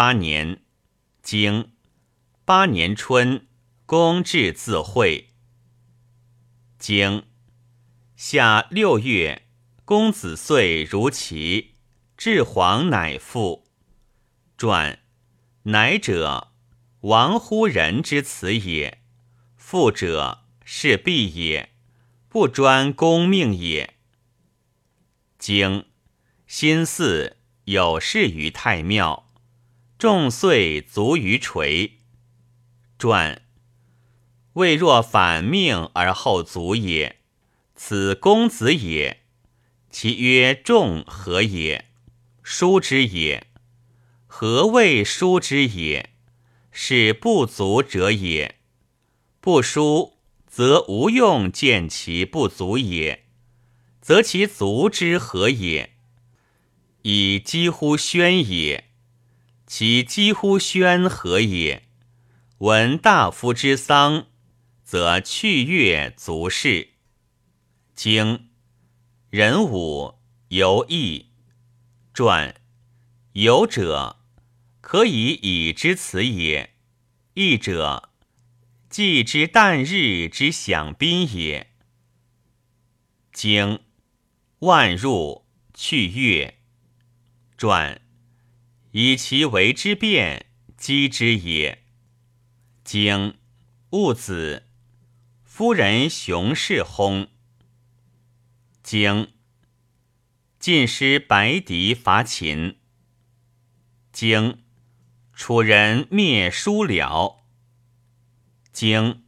八年，经八年春，公至自会。经夏六月，公子岁如齐，至黄乃父。传乃者，王乎人之辞也；父者，是必也，不专公命也。经辛巳，有事于太庙。众岁卒于垂。传未若反命而后卒也，此公子也。其曰众何也？叔之也。何谓叔之也？是不足者也。不书，则无用见其不足也，则其足之何也？以几乎宣也。其几乎宣何也？闻大夫之丧，则去月足事。经人武游义传游者，可以以之辞也；义者，祭之旦日之享宾也。经万入去月传。以其为之变，击之也。经戊子，夫人熊氏薨。经晋师白狄伐秦。经楚人灭叔了。经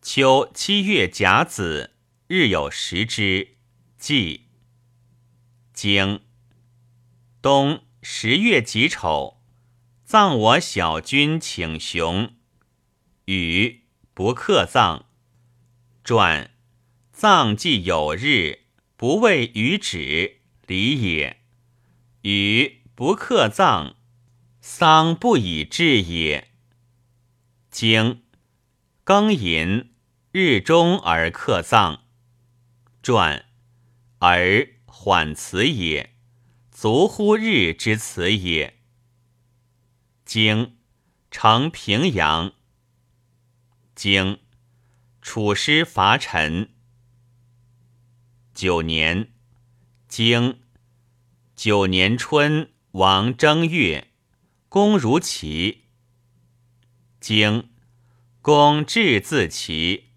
秋七月甲子，日有食之。祭。经冬。十月己丑，葬我小君请雄。禹不克葬。传葬既有日，不为禹止，礼也。禹不克葬，丧不以至也。经庚寅，日中而克葬。传而缓辞也。足乎日之辞也。经成平阳。经楚师伐陈。九年，经九年春，王正月，公如齐。经公至自齐。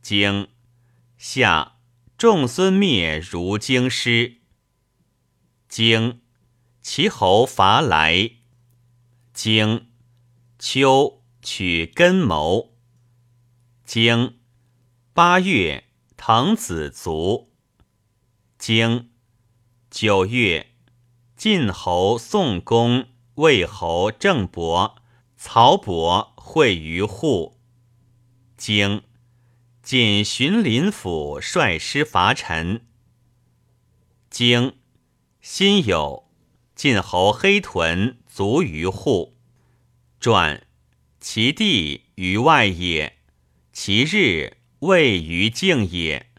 经夏，仲孙灭如京师。经齐侯伐来，经秋取根谋。经八月，滕子卒。经九月，晋侯宋公、魏侯郑伯、曹伯会于户。经晋荀林甫率师伐陈。经辛酉，晋侯黑豚卒于户。传其地于外也，其日位于境也。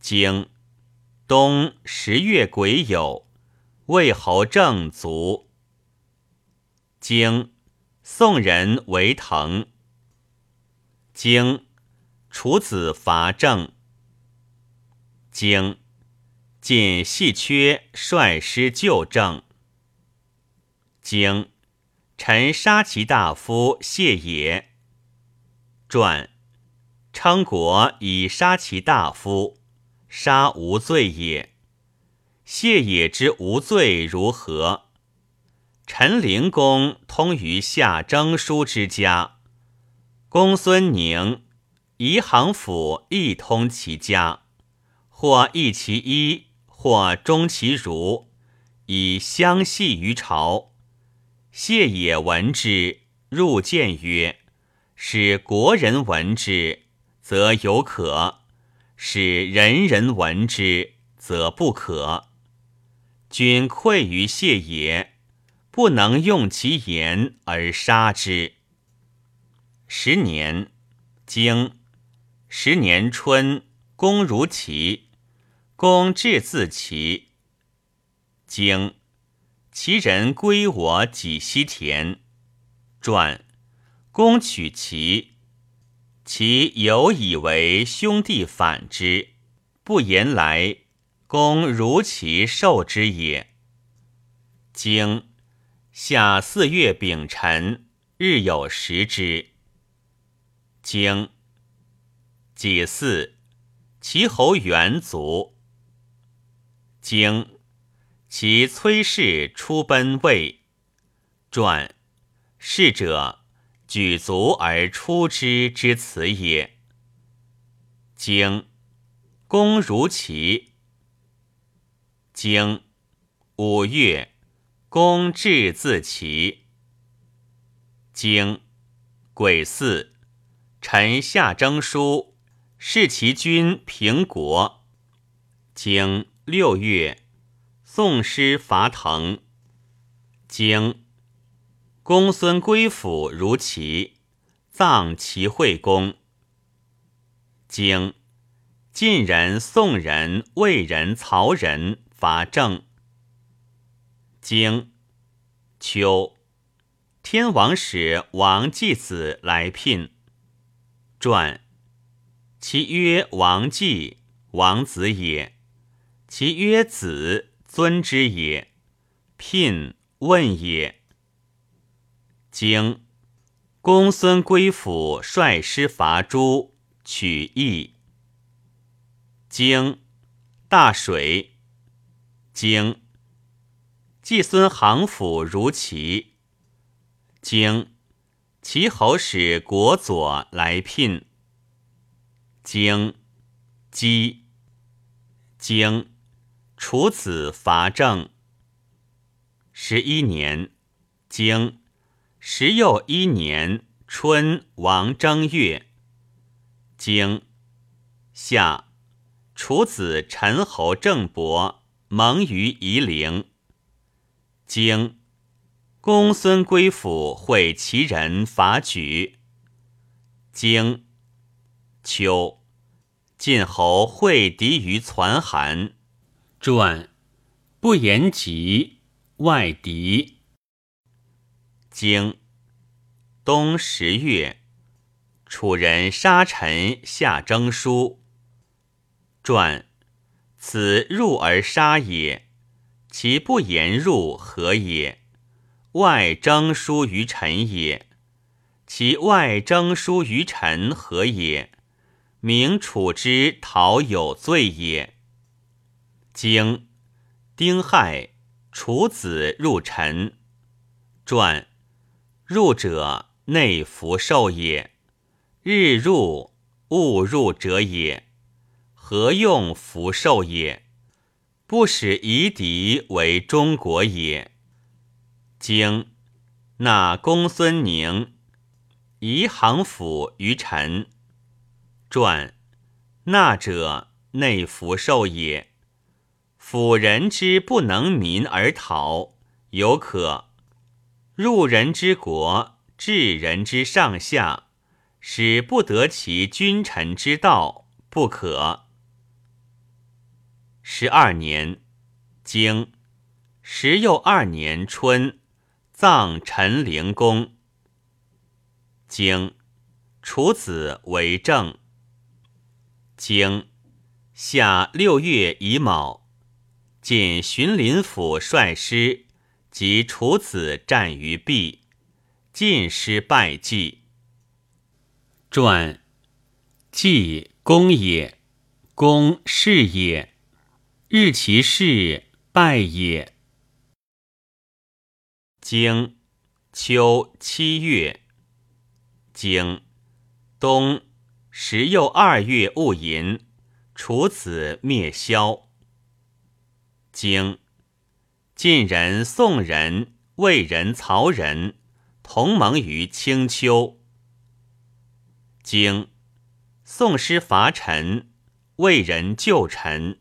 经冬十月癸酉，魏侯正卒。经宋人为滕。经楚子伐郑。经晋细缺率师救郑。经陈杀其大夫谢也。传称国以杀其大夫，杀无罪也。谢也之无罪如何？陈灵公通于夏征书之家，公孙宁、宜行府亦通其家，或异其一。或终其如，以相系于朝。谢也闻之，入谏曰：“使国人闻之，则有可；使人人闻之，则不可。君愧于谢也，不能用其言而杀之。”十年，经十年春，公如齐。公至自齐。经其人归我几西田。传，公取其，其有以为兄弟反之，不言来，公如其受之也。经夏四月丙辰，日有食之。经己巳，齐侯元卒。经其崔氏出奔魏。传逝者举足而出之之辞也。经公如其。经五月。公至自齐。经癸巳，臣下征书，视其君平国。经六月，宋师伐滕。经公孙归府如齐，葬齐惠公。经晋人、宋人、魏人、曹人伐郑。经秋，天王使王继子来聘。传，其曰王继，王子也；其曰子，尊之也。聘问也。经公孙归府率师伐诸，取邑。经大水。经。季孙行府如齐，经齐侯使国佐来聘。经姬经楚子伐郑。十一年，经时又一年春，王正月。经夏，楚子陈侯郑伯蒙于夷陵。经公孙归府会齐人伐举。经秋晋侯会敌于攒韩。传不言及外敌。经冬十月，楚人杀臣下征书。传此入而杀也。其不言入何也？外征书于臣也。其外征书于臣何也？明楚之讨有罪也。经丁亥，楚子入陈。传入者内福寿也。日入勿入者也。何用福寿也？不使夷狄为中国也。经纳公孙宁，夷行府于陈。传纳者内福寿也。辅人之不能民而讨，犹可；入人之国，治人之上下，使不得其君臣之道，不可。十二年，经十又二年春，葬陈灵公。经楚子为政。经夏六月乙卯，晋荀林府率师及楚子战于壁，晋师败绩。传季公也，公是也。日其事败也。经秋七月，经冬十又二月戊寅，楚子灭萧。经晋人、宋人、魏人、曹人同盟于青丘。经宋师伐陈，魏人救陈。